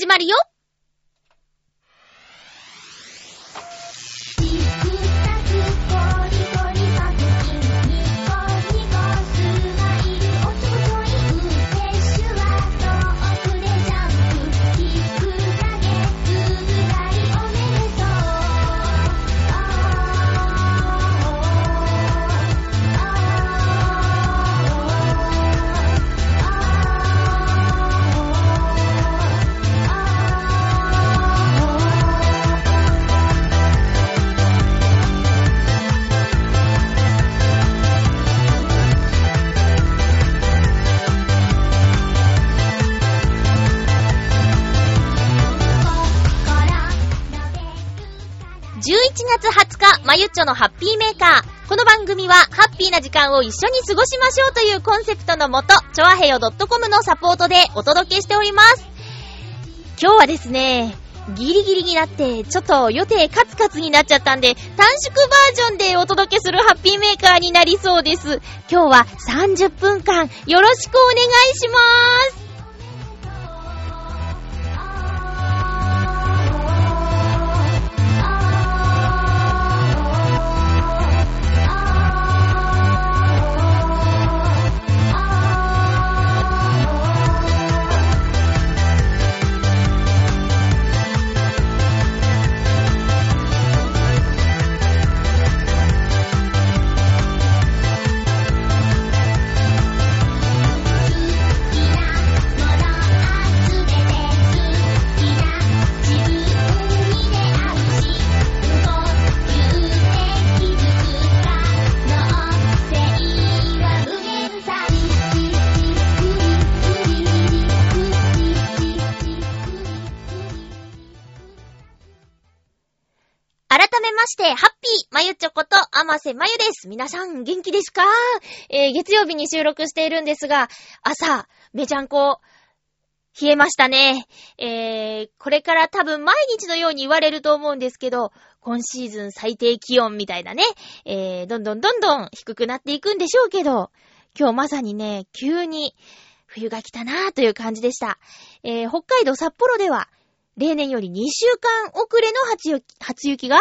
始まるよ。まゆっちょのハッピーメーカー。この番組は、ハッピーな時間を一緒に過ごしましょうというコンセプトのもと、ちょあへよ .com のサポートでお届けしております。今日はですね、ギリギリになって、ちょっと予定カツカツになっちゃったんで、短縮バージョンでお届けするハッピーメーカーになりそうです。今日は30分間よろしくお願いします。まゆちょこと、あませまゆです。皆さん、元気ですか？えー、月曜日に収録しているんですが、朝、めちゃんこ、冷えましたね。えー、これから多分毎日のように言われると思うんですけど、今シーズン最低気温みたいなね、えー、どんどんどんどん低くなっていくんでしょうけど、今日まさにね、急に冬が来たなぁという感じでした。えー、北海道札幌では、例年より2週間遅れの初雪が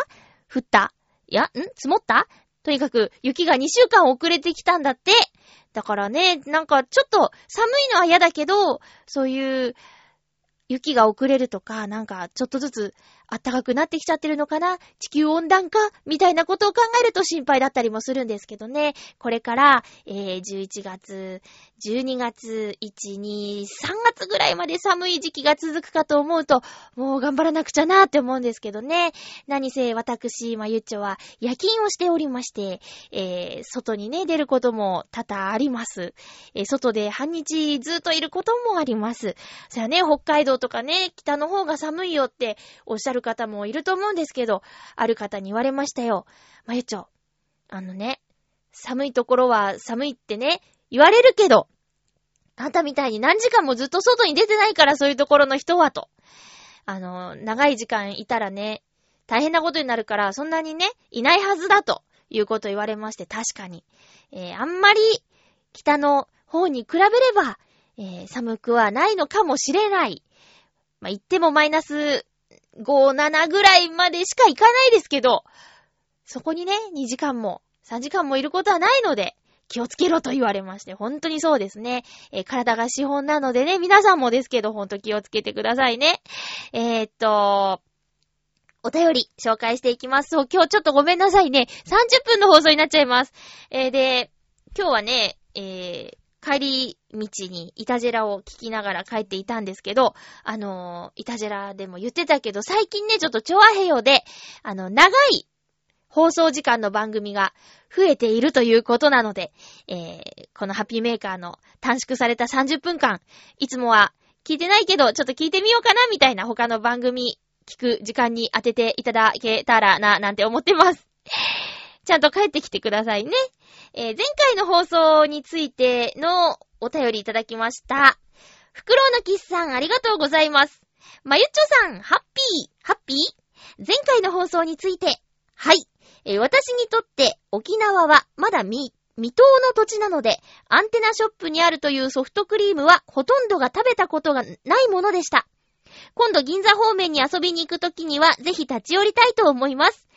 降ったいや、ん？積もった？とにかく雪が2週間遅れてきたんだって。だからね、なんかちょっと寒いのは嫌だけど、そういう雪が遅れるとか、なんかちょっとずつ暖かくなってきちゃってるのかな？地球温暖化みたいなことを考えると心配だったりもするんですけどね。これから、えー、11月、12月、1、2、3月ぐらいまで寒い時期が続くかと思うと、もう頑張らなくちゃなって思うんですけどね。何せ私、まゆっちょは夜勤をしておりまして、えー、外にね、出ることも多々あります。えー、外で半日ずっといることもあります。それはね、北海道とかね、北の方が寒いよっておっしゃるる方もいると思うんですけど、ある方に言われましたよ。まゆちょ、あのね、寒いところは寒いってね、言われるけど、あんたみたいに何時間もずっと外に出てないからそういうところの人はと。あの、長い時間いたらね、大変なことになるから、そんなにね、いないはずだということ言われまして、確かに。えー、あんまり北の方に比べれば、えー、寒くはないのかもしれない。まあ、言ってもマイナス5、7ぐらいまでしか行かないですけど、そこにね、2時間も3時間もいることはないので、気をつけろと言われまして、本当にそうですね。えー、体が資本なのでね、皆さんもですけど、ほんと気をつけてくださいね。えー、っと、お便り紹介していきます。今日ちょっとごめんなさいね。30分の放送になっちゃいます。えー、で、今日はね、え、帰り道にイタジェラを聞きながら帰っていたんですけど、あのー、イタジェラでも言ってたけど、最近ね、ちょっとチョアヘヨで、あの、長い放送時間の番組が増えているということなので、えー、このハッピーメーカーの短縮された30分間、いつもは聞いてないけど、ちょっと聞いてみようかな、みたいな他の番組聞く時間に当てていただけたらな、なんて思ってます。ちゃんと帰ってきてくださいね。えー、前回の放送についてのお便りいただきました。フクロウのキスさんありがとうございます。まゆっちょさん、ハッピー、ハッピー？前回の放送について、はい。えー、私にとって沖縄はまだ未、未踏の土地なので、アンテナショップにあるというソフトクリームはほとんどが食べたことがないものでした。今度銀座方面に遊びに行くときには、ぜひ立ち寄りたいと思います。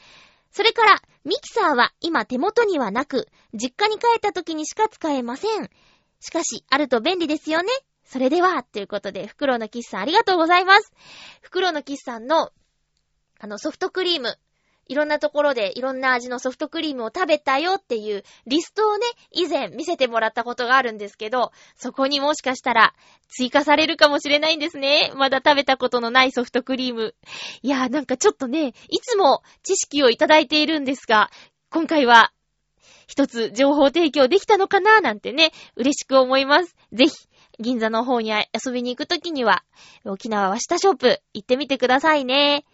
それから、ミキサーは今手元にはなく、実家に帰った時にしか使えません。しかし、あると便利ですよね。それでは、ということで、袋のキスさんありがとうございます。袋のキスさんの、あの、ソフトクリーム、いろんなところでいろんな味のソフトクリームを食べたよっていうリストをね、以前見せてもらったことがあるんですけど、そこにもしかしたら追加されるかもしれないんですね。まだ食べたことのないソフトクリーム。いやーなんかちょっとね、いつも知識をいただいているんですが、今回は一つ情報提供できたのかななんてね、嬉しく思います。ぜひ、銀座の方に遊びに行くときには、沖縄和下ショップ行ってみてくださいね。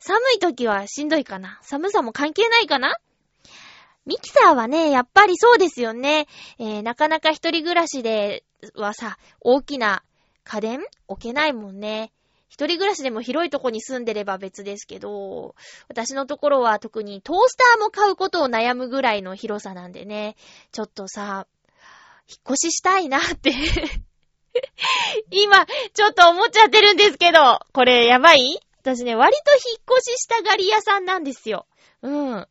寒い時はしんどいかな寒さも関係ないかなミキサーはね、やっぱりそうですよね。えー、なかなか一人暮らしではさ、大きな家電置けないもんね。一人暮らしでも広いとこに住んでれば別ですけど、私のところは特にトースターも買うことを悩むぐらいの広さなんでね、ちょっとさ、引っ越ししたいなって今、ちょっと思っちゃってるんですけど、これやばい？私ね、割と引っ越ししたがり屋さんなんですよ。うん。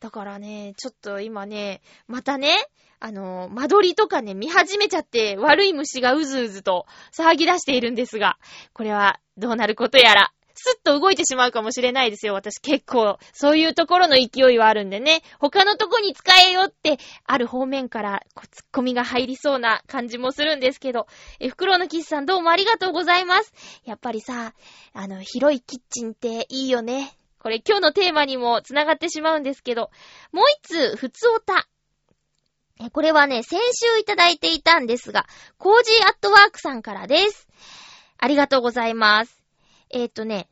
だからね、ちょっと今ね、またね、あの、間取りとかね、見始めちゃって、悪い虫がうずうずと騒ぎ出しているんですが、これはどうなることやら、スッと動いてしまうかもしれないですよ。私結構、そういうところの勢いはあるんでね。他のとこに使えよって、ある方面からこツッコミが入りそうな感じもするんですけど。え、袋のキスさんどうもありがとうございます。やっぱりさ、あの、広いキッチンっていいよね。これ今日のテーマにも繋がってしまうんですけど、もう一つ、ふつおた。これはね、先週いただいていたんですが、コージーアットワークさんからです。ありがとうございます。えっ、ー、とね、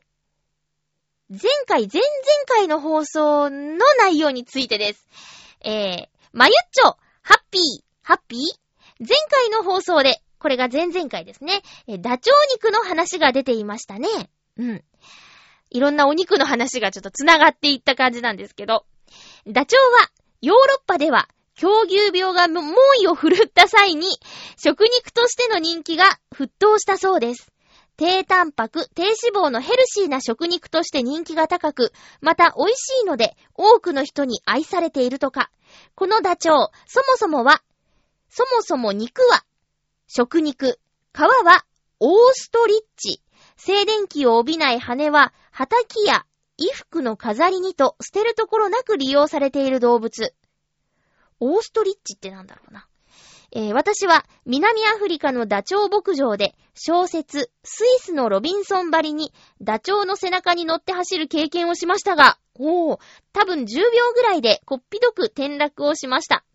前回、前々回の放送の内容についてです。えー、まゆっちょ、ハッピー、ハッピー？前回の放送で、これが前々回ですね、えダチョウ肉の話が出ていましたね。うん。いろんなお肉の話がちょっと繋がっていった感じなんですけど、ダチョウは、ヨーロッパでは、狂牛病が猛威を振るった際に、食肉としての人気が沸騰したそうです。低タンパク、低脂肪のヘルシーな食肉として人気が高く、また美味しいので多くの人に愛されているとか。このダチョウ、そもそもは、そもそも肉は食肉、皮はオーストリッチ、静電気を帯びない羽は畑や衣服の飾りにと捨てるところなく利用されている動物。オーストリッチってなんだろうな。えー、私は南アフリカのダチョウ牧場で小説スイスのロビンソンバリにダチョウの背中に乗って走る経験をしましたが、おー、多分10秒ぐらいでこっぴどく転落をしました。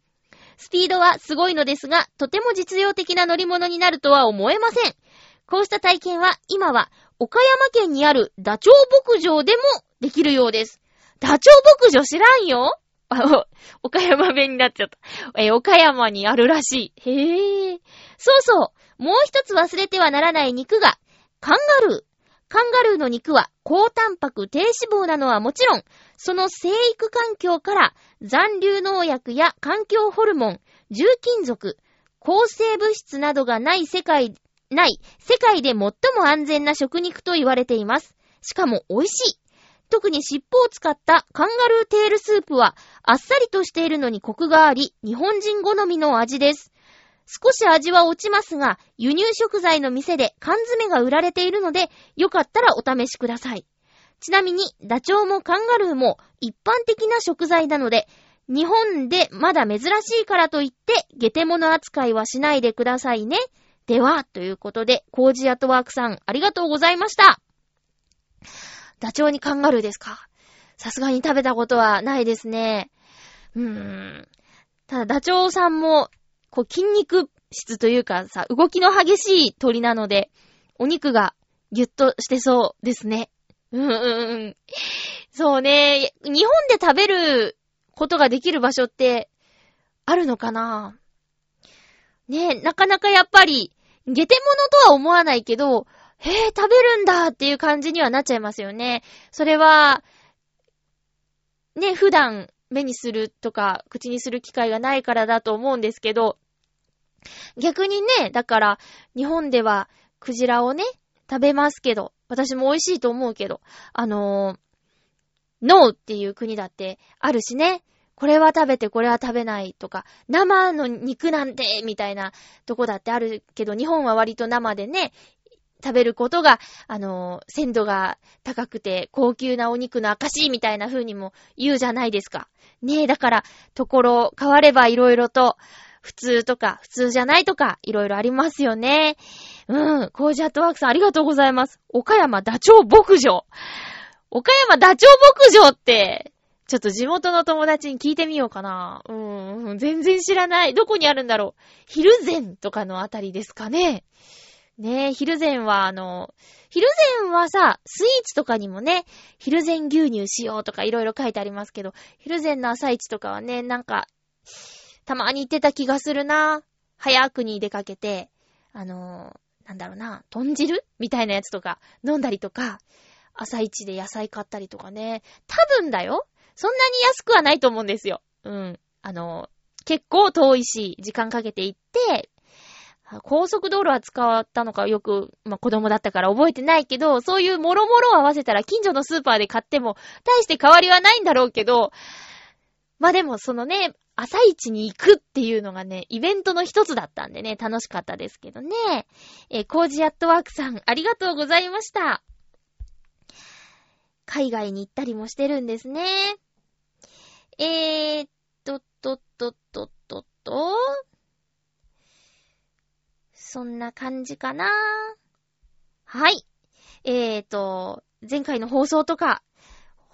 スピードはすごいのですが、とても実用的な乗り物になるとは思えません。こうした体験は今は岡山県にあるダチョウ牧場でもできるようです。ダチョウ牧場知らんよ？あの、岡山弁になっちゃった。え岡山にあるらしい。へえ。そうそう。もう一つ忘れてはならない肉が、カンガルー。カンガルーの肉は高タンパク低脂肪なのはもちろん、その生育環境から残留農薬や環境ホルモン、重金属、抗生物質などがない世界、ない、世界で最も安全な食肉と言われています。しかも美味しい。特に尻尾を使ったカンガルーテールスープは、あっさりとしているのにコクがあり、日本人好みの味です。少し味は落ちますが、輸入食材の店で缶詰が売られているので、よかったらお試しください。ちなみに、ダチョウもカンガルーも一般的な食材なので、日本でまだ珍しいからといって、ゲテモノ扱いはしないでくださいね。では、ということで、コージアトワークさん、ありがとうございました。ダチョウにカンガルーですか？さすがに食べたことはないですね。うーん。ただ、ダチョウさんも、こう、筋肉質というかさ、動きの激しい鳥なので、お肉がギュッとしてそうですね。うんうん。そうね。日本で食べることができる場所って、あるのかな？ねなかなかやっぱり、ゲテモノとは思わないけど、へえ、食べるんだっていう感じにはなっちゃいますよね。それは、ね、普段目にするとか、口にする機会がないからだと思うんですけど、逆にね、だから、日本では、クジラをね、食べますけど、私も美味しいと思うけど、あのー、ノーっていう国だってあるしね。これは食べてこれは食べないとか、生の肉なんて、みたいなとこだってあるけど、日本は割と生でね、食べることが、あの、鮮度が高くて高級なお肉の証みたいな風にも言うじゃないですか。ねえ、だから、ところ変われば色々と、普通とか、普通じゃないとか、いろいろありますよね。うん。コージアットワークさんありがとうございます。岡山ダチョウ牧場。岡山ダチョウ牧場って、ちょっと地元の友達に聞いてみようかな。うん、全然知らない。どこにあるんだろう。ヒルゼンとかのあたりですかね。ねえ、ヒルゼンはあの、ヒルゼンはさ、スイーツとかにもね、ヒルゼン牛乳しようとかいろいろ書いてありますけど、ヒルゼンの朝市とかはね、なんか、たまに行ってた気がするな。早くに出かけて、あのー、なんだろうな、豚汁みたいなやつとか飲んだりとか、朝一で野菜買ったりとかね。多分だよ。そんなに安くはないと思うんですよ。うん。あのー、結構遠いし、時間かけて行って、高速道路は使ったのかよく、まあ、子供だったから覚えてないけど、そういうもろもろを合わせたら近所のスーパーで買っても大して変わりはないんだろうけど、まあ、でもそのね、朝市に行くっていうのがね、イベントの一つだったんでね、楽しかったですけどね。えー、コージアットワークさん、ありがとうございました。海外に行ったりもしてるんですね。えーっと、と、と、と、と、と、そんな感じかな。はい。えーと、前回の放送とか、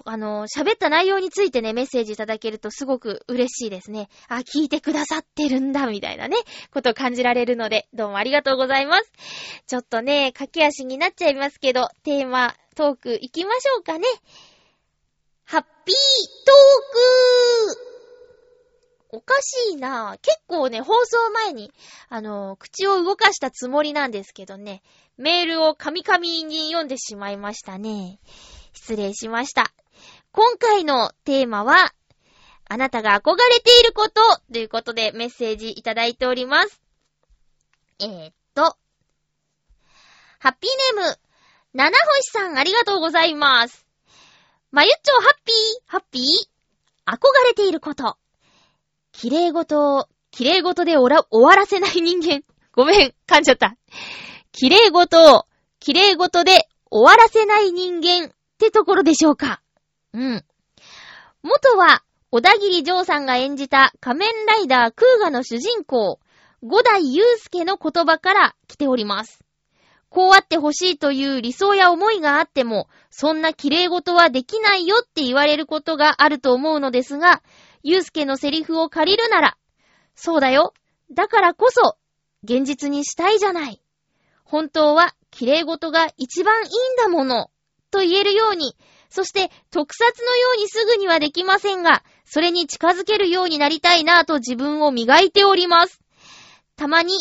あの、喋った内容についてね、メッセージいただけるとすごく嬉しいですね。あ、聞いてくださってるんだ、みたいなね、ことを感じられるので、どうもありがとうございます。ちょっとね、駆け足になっちゃいますけど、テーマ、トーク行きましょうかね。ハッピートークおかしいな結構ね、放送前に、あの、口を動かしたつもりなんですけどね、メールをカミカミに読んでしまいましたね。失礼しました。今回のテーマは、あなたが憧れていることということでメッセージいただいております。えー、っと、ハッピーネーム、七星さんありがとうございます。まゆっちょハッピー、ハッピー、憧れていること。綺麗事を、綺麗事で終わらせない人間。ごめん、噛んじゃった。綺麗事を、綺麗事で終わらせない人間ってところでしょうか。うん。元は、小田切丈さんが演じた仮面ライダークーガの主人公、五代祐介の言葉から来ております。こうあってほしいという理想や思いがあっても、そんな綺麗事はできないよって言われることがあると思うのですが、祐介のセリフを借りるなら、そうだよ。だからこそ、現実にしたいじゃない。本当は綺麗事が一番いいんだもの。と言えるように、そして特撮のようにすぐにはできませんが、それに近づけるようになりたいなぁと自分を磨いております。たまに、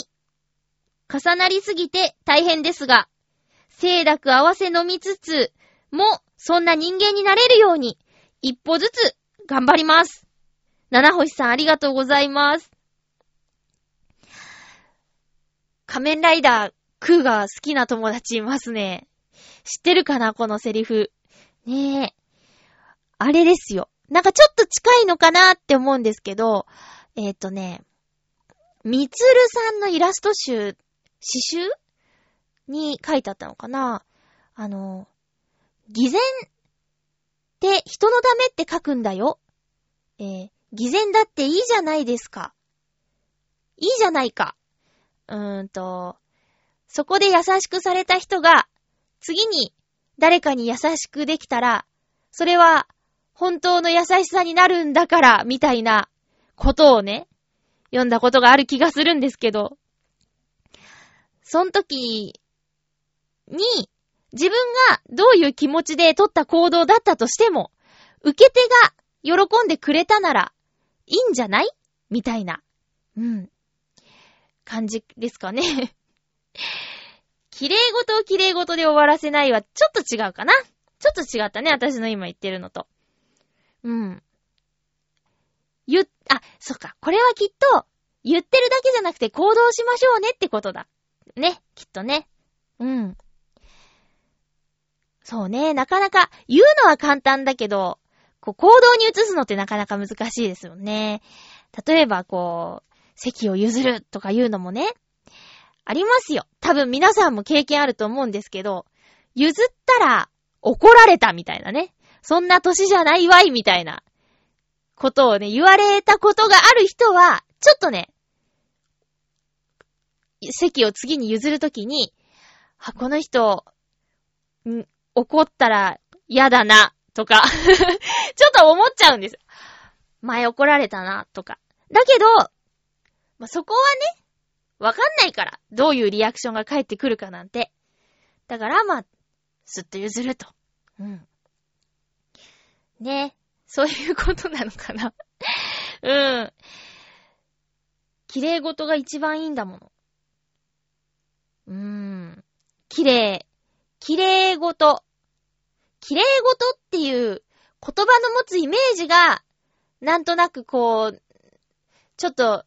重なりすぎて大変ですが、清濁合わせ飲みつつ、も、そんな人間になれるように、一歩ずつ、頑張ります。七星さんありがとうございます。仮面ライダー、クーが好きな友達いますね。知ってるかなこのセリフ。ねえ。あれですよ。なんかちょっと近いのかなって思うんですけど、えっ、ー、とね、みつるさんのイラスト集、刺繍に書いてあったのかなあの、偽善って人のためって書くんだよ。えー、偽善だっていいじゃないですか。いいじゃないか。うーんと、そこで優しくされた人が、次に誰かに優しくできたら、それは本当の優しさになるんだから、みたいなことをね、読んだことがある気がするんですけど、その時に、自分がどういう気持ちで取った行動だったとしても、受け手が喜んでくれたなら、いいんじゃない？みたいな、うん、感じですかね。綺麗事を綺麗事で終わらせないはちょっと違うかな。ちょっと違ったね、私の今言ってるのと。うん。言、あ、そっか。これはきっと、言ってるだけじゃなくて行動しましょうねってことだ。ね、きっとね。うん。そうね、なかなか言うのは簡単だけど、こう行動に移すのってなかなか難しいですよね。例えばこう、席を譲るとか言うのもね、ありますよ。多分皆さんも経験あると思うんですけど、譲ったら怒られたみたいなね。そんな歳じゃないわいみたいなことをね、言われたことがある人は、ちょっとね、席を次に譲るときに、あ、この人、怒ったら嫌だな、とか ちょっと思っちゃうんです。前怒られたな、とか。だけど、まあ、そこはね、わかんないから。どういうリアクションが返ってくるかなんて。だから、まあ、すっと譲ると。うん。ね。そういうことなのかな うん。綺麗事が一番いいんだもの。うーん。綺麗。綺麗事。綺麗事っていう言葉の持つイメージが、なんとなくこう、ちょっと、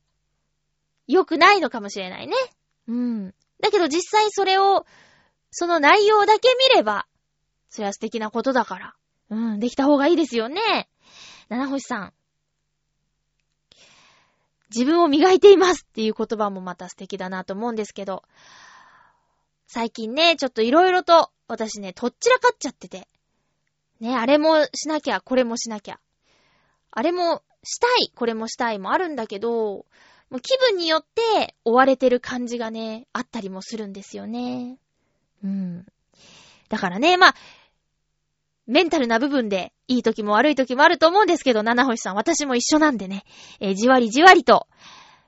良くないのかもしれないね。うん。だけど実際それを、その内容だけ見れば、それは素敵なことだから。うん、できた方がいいですよね。七星さん。自分を磨いていますっていう言葉もまた素敵だなと思うんですけど、最近ね、ちょっといろいろと私ね、とっちらかっちゃってて。ね、あれもしなきゃ、これもしなきゃ。あれもしたい、これもしたいもあるんだけど、もう気分によって追われてる感じがね、あったりもするんですよね。うん。だからね、まあ、メンタルな部分で、いい時も悪い時もあると思うんですけど、七星さん、私も一緒なんでね、えー、じわりじわりと、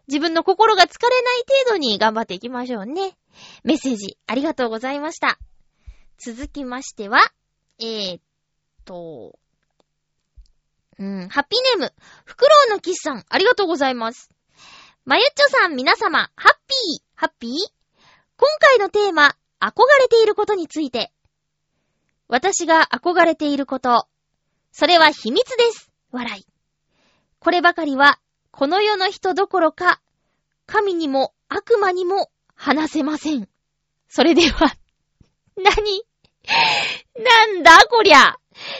自分の心が疲れない程度に頑張っていきましょうね。メッセージ、ありがとうございました。続きましては、えー、と、うん、ハッピーネーム、フクロウのキスさん、ありがとうございます。まゆっちょさん、皆様、ハッピー、ハッピー？今回のテーマ、憧れていることについて。私が憧れていること。それは秘密です。笑い。こればかりは、この世の人どころか、神にも悪魔にも話せません。それでは、何？なんだこりゃ。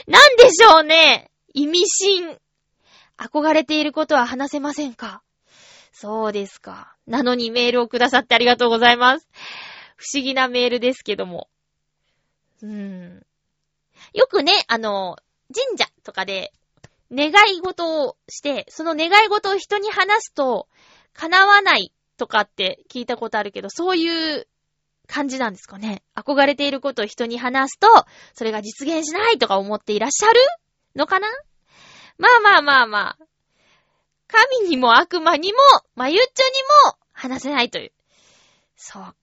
なんでしょうね。意味深。憧れていることは話せませんか？そうですか。なのにメールをくださってありがとうございます。不思議なメールですけども。うーん。よくね、あの、神社とかで、願い事をして、その願い事を人に話すと、叶わないとかって聞いたことあるけど、そういう感じなんですかね。憧れていることを人に話すと、それが実現しないとか思っていらっしゃる？のかな？まあまあまあまあ。神にも悪魔にも、まゆっちょにも話せないという。そうか。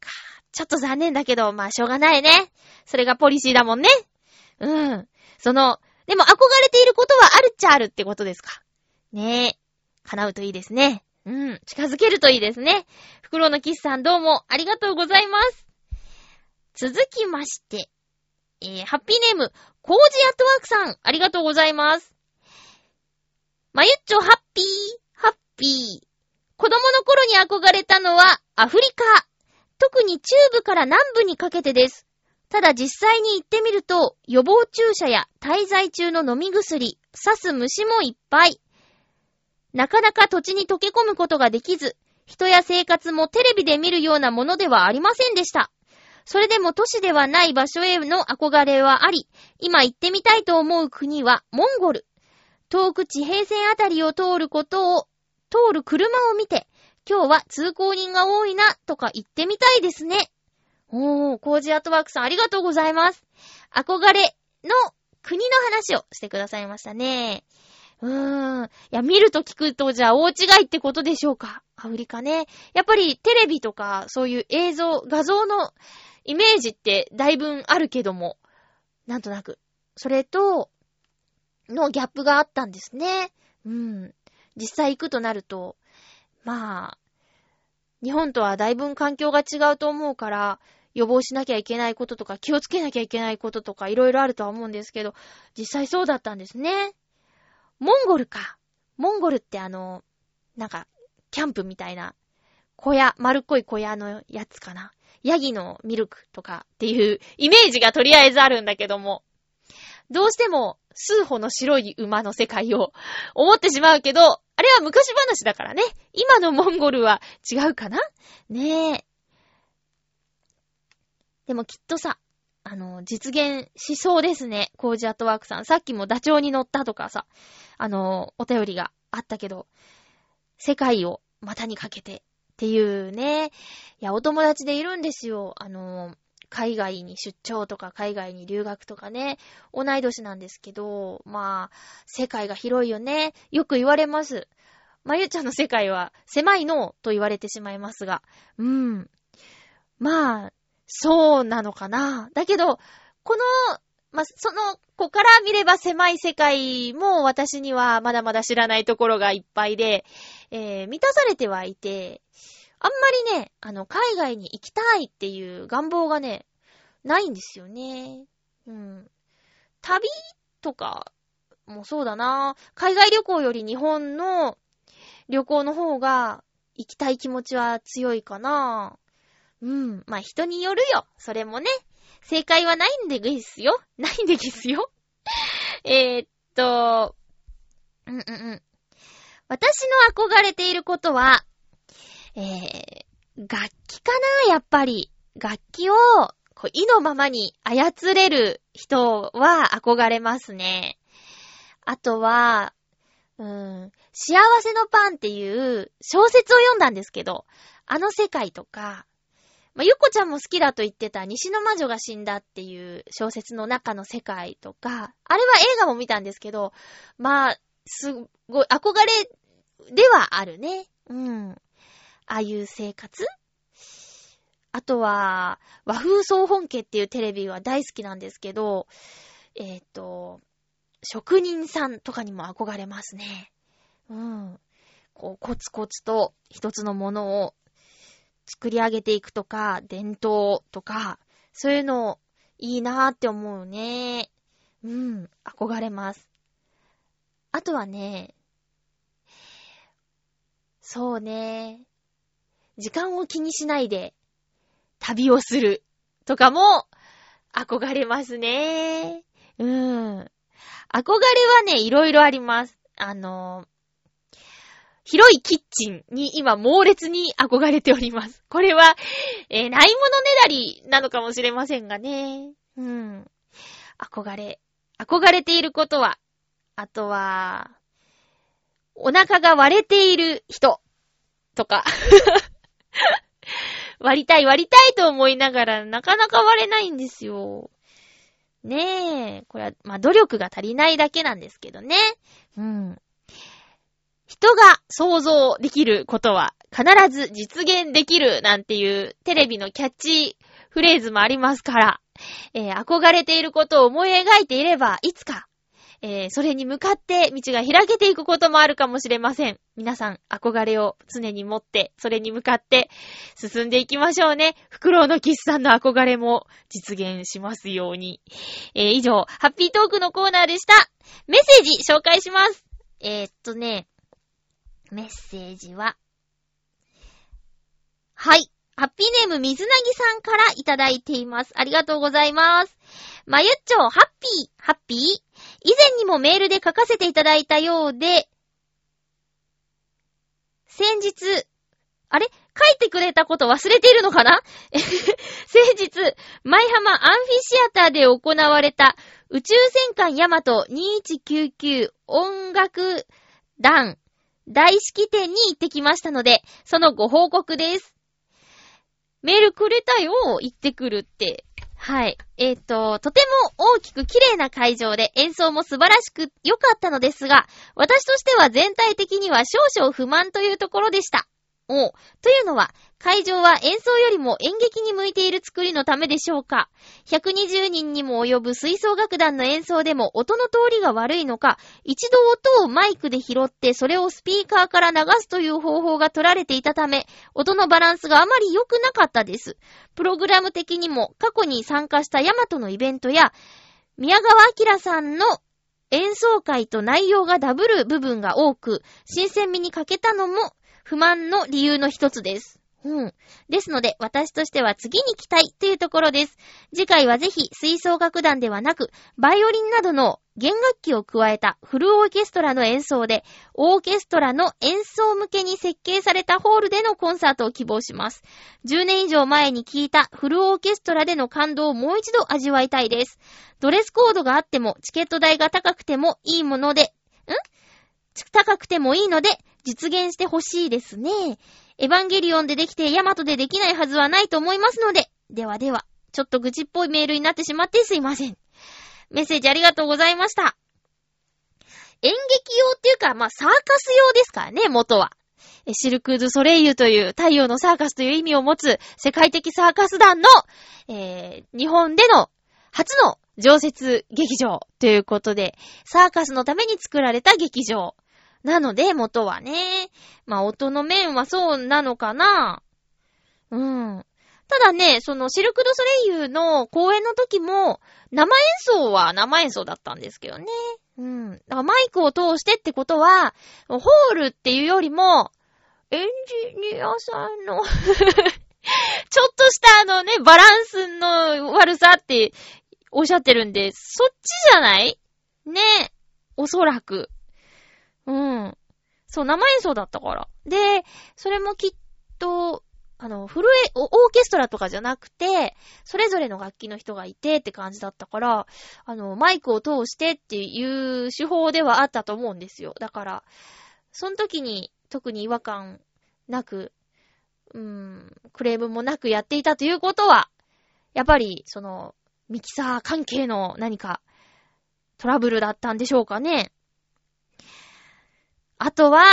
ちょっと残念だけど、まあしょうがないね。それがポリシーだもんね。うん。その、でも憧れていることはあるっちゃあるってことですか？ねえ。叶うといいですね。うん。近づけるといいですね。袋のキスさんどうもありがとうございます。続きまして、えー、ハッピーネーム、コージアットワークさん、ありがとうございます。まゆっちょハッピー、ハッピー。子供の頃に憧れたのはアフリカ。特に中部から南部にかけてです。ただ実際に行ってみると、予防注射や滞在中の飲み薬、刺す虫もいっぱい。なかなか土地に溶け込むことができず、人や生活もテレビで見るようなものではありませんでした。それでも都市ではない場所への憧れはあり、今行ってみたいと思う国はモンゴル。遠く地平線あたりを通ることを、通る車を見て、今日は通行人が多いな、とか言ってみたいですね。おー、コージアートワークさんありがとうございます。憧れの国の話をしてくださいましたね。うーん。いや、見ると聞くと、じゃあ大違いってことでしょうか？アフリカね。やっぱりテレビとか、そういう映像、画像のイメージってだいぶあるけども、なんとなく、それと、のギャップがあったんですね。うん。実際行くとなると、まあ、日本とはだいぶ環境が違うと思うから、予防しなきゃいけないこととか、気をつけなきゃいけないこととか、いろいろあるとは思うんですけど、実際そうだったんですね。モンゴルか。モンゴルってあの、なんか、キャンプみたいな、小屋、丸っこい小屋のやつかな。ヤギのミルクとかっていうイメージがとりあえずあるんだけども、どうしても数歩の白い馬の世界を思ってしまうけど、あれは昔話だからね。今のモンゴルは違うかな？ねえ。でもきっとさ、あの、実現しそうですね。コージアットワークさん。さっきもダチョウに乗ったとかさ、あの、お便りがあったけど、世界を股にかけてっていうね。いや、お友達でいるんですよ。あの、海外に出張とか海外に留学とかね、同い年なんですけど、まあ、世界が広いよね。よく言われます。まゆちゃんの世界は狭いのと言われてしまいますが、うん。まあ、そうなのかな。だけど、この、まあ、その子から見れば狭い世界も私にはまだまだ知らないところがいっぱいで、えー、満たされてはいて、あんまりね、あの、海外に行きたいっていう願望がね、ないんですよね。うん。旅とかもそうだな。海外旅行より日本の旅行の方が行きたい気持ちは強いかな。うん。まあ、人によるよ。それもね。正解はないんで ですよ。ないんでですよ。え、っと、うんうんうん。私の憧れていることは、えー、楽器かなやっぱり。楽器を、こう、意のままに操れる人は憧れますね。あとは、うん、幸せのパンっていう小説を読んだんですけど、あの世界とか、まあ、ゆこちゃんも好きだと言ってた西の魔女が死んだっていう小説の中の世界とか、あれは映画も見たんですけど、まあ、すっごい憧れではあるね。うん。ああいう生活あとは、和風総本家っていうテレビは大好きなんですけど、えっ、ー、と、職人さんとかにも憧れますね。うん。こう、コツコツと一つのものを作り上げていくとか、伝統とか、そういうのいいなーって思うね。うん、憧れます。あとはね、そうね、時間を気にしないで旅をするとかも憧れますね。うん。憧れはね、いろいろあります。あの、広いキッチンに今猛烈に憧れております。これは、えー、ないものねだりなのかもしれませんがね。うん。憧れ。憧れていることは、あとは、お腹が割れている人とか 割りたい割りたいと思いながらなかなか割れないんですよ。ねえ。これは、まあ、努力が足りないだけなんですけどね。うん。人が想像できることは必ず実現できるなんていうテレビのキャッチフレーズもありますから、えー、憧れていることを思い描いていれば、いつか、えー、それに向かって道が開けていくこともあるかもしれません。皆さん、憧れを常に持って、それに向かって進んでいきましょうね。フクロウのキスさんの憧れも実現しますように。えー、以上、ハッピートークのコーナーでした。メッセージ紹介します。えー、っとね、メッセージは、はい。ハッピーネーム水なぎさんからいただいています。ありがとうございます。まゆっちょ、ハッピー、ハッピー？以前にもメールで書かせていただいたようで、先日、あれ？書いてくれたこと忘れているのかな？先日、舞浜アンフィシアターで行われた宇宙戦艦ヤマト2199音楽団大式典に行ってきましたので、そのご報告です。メールくれたよ、行ってくるって。はい。えっ、ー、と、とても大きく綺麗な会場で演奏も素晴らしく良かったのですが、私としては全体的には少々不満というところでした。おというのは、会場は演奏よりも演劇に向いている作りのためでしょうか ?120 人にも及ぶ吹奏楽団の演奏でも音の通りが悪いのか、一度音をマイクで拾ってそれをスピーカーから流すという方法が取られていたため、音のバランスがあまり良くなかったです。プログラム的にも過去に参加したヤマトのイベントや、宮川明さんの演奏会と内容がダブる部分が多く、新鮮味に欠けたのも不満の理由の一つです。うん。ですので、私としては次に期待というところです。次回はぜひ、吹奏楽団ではなく、バイオリンなどの弦楽器を加えたフルオーケストラの演奏で、オーケストラの演奏向けに設計されたホールでのコンサートを希望します。10年以上前に聞いたフルオーケストラでの感動をもう一度味わいたいです。ドレスコードがあっても、チケット代が高くてもいいもので、ん？高くてもいいので、実現してほしいですね。エヴァンゲリオンでできてヤマトでできないはずはないと思いますので。ではでは、ちょっと愚痴っぽいメールになってしまってすいません。メッセージありがとうございました。演劇用っていうか、まあ、サーカス用ですからね、元は。シルク・ドゥ・ソレイユという太陽のサーカスという意味を持つ世界的サーカス団の、えー、日本での初の常設劇場ということで、サーカスのために作られた劇場なので、元はね。まあ、音の面はそうなのかな。うん。ただね、そのシルク・ド・ソレイユの公演の時も、生演奏は生演奏だったんですけどね。うん。だからマイクを通してってことは、ホールっていうよりも、エンジニアさんの ちょっとしたあのね、バランスの悪さっておっしゃってるんで、そっちじゃない？ね。おそらく。うん。そう、生演奏だったから。で、それもきっと、あの、フルエ、オーケストラとかじゃなくて、それぞれの楽器の人がいてって感じだったから、あの、マイクを通してっていう手法ではあったと思うんですよ。だから、その時に特に違和感なく、うーん、クレームもなくやっていたということは、やっぱり、その、ミキサー関係の何かトラブルだったんでしょうかね。あとは、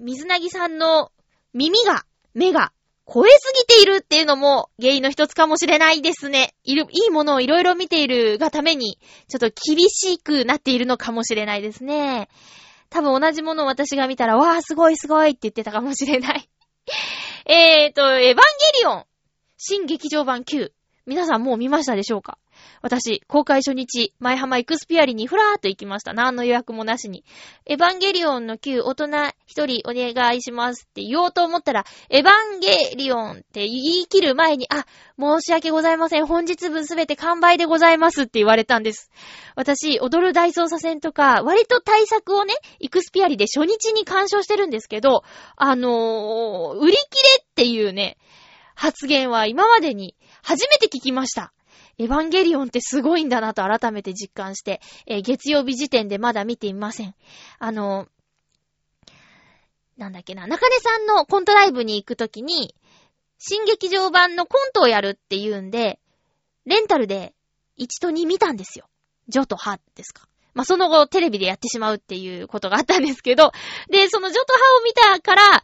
水なぎさんの耳が、目が、超えすぎているっていうのも原因の一つかもしれないですね。いる、いいものをいろいろ見ているがために、ちょっと厳しくなっているのかもしれないですね。多分同じものを私が見たら、わーすごいすごいって言ってたかもしれない。えーと、エヴァンゲリオン、新劇場版9。皆さんもう見ましたでしょうか？私、公開初日、前浜エクスピアリにふらーっと行きました。何の予約もなしに。エヴァンゲリオンの9、大人一人お願いしますって言おうと思ったら、エヴァンゲリオンって言い切る前に、あ、申し訳ございません。本日分すべて完売でございますって言われたんです。私、踊る大捜査線とか、割と対策をね、エクスピアリで初日に干渉してるんですけど、あのー、売り切れっていうね、発言は今までに初めて聞きました。エヴァンゲリオンってすごいんだなと改めて実感して、えー、月曜日時点でまだ見ていません。あの、なんだっけな、中根さんのコントライブに行くときに、新劇場版のコントをやるって言うんで、レンタルで1と2見たんですよ。ジョとハですか。まあ、その後テレビでやってしまうっていうことがあったんですけど、で、そのジョとハを見たから、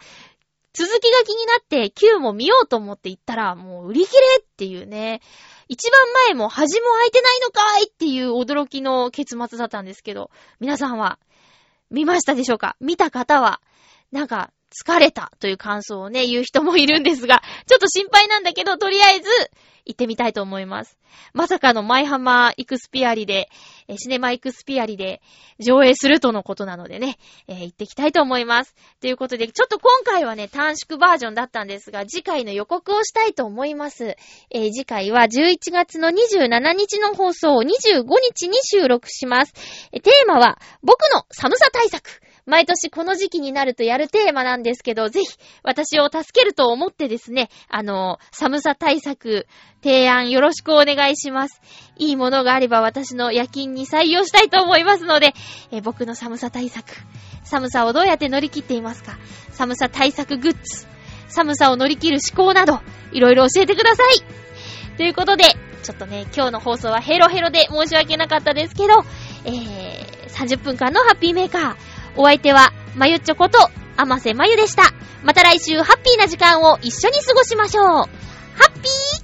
続きが気になって Q も見ようと思って行ったら、もう売り切れっていうね。一番前も端も開いてないのかいっていう驚きの結末だったんですけど、皆さんは見ましたでしょうか？見た方は、なんか疲れたという感想をね、言う人もいるんですが、ちょっと心配なんだけど、とりあえず、行ってみたいと思います。まさかのマイハマーイクスピアリで、シネマイクスピアリで上映するとのことなのでね、えー、行ってきたいと思います。ということで、ちょっと今回はね、短縮バージョンだったんですが、次回の予告をしたいと思います。えー、次回は11月の27日の放送を25日に収録します。テーマは、僕の寒さ対策。毎年この時期になるとやるテーマなんですけど、ぜひ私を助けると思ってですね、あの、寒さ対策、提案よろしくお願いします。いいものがあれば私の夜勤に採用したいと思いますので、え僕の寒さ対策、寒さをどうやって乗り切っていますか。寒さ対策グッズ、寒さを乗り切る思考など、いろいろ教えてください。ということで、ちょっとね、今日の放送はヘロヘロで申し訳なかったですけど、えー、30分間のハッピーメーカー、お相手は、まゆっちょこと、あませまゆでした。また来週ハッピーな時間を一緒に過ごしましょう。ハッピー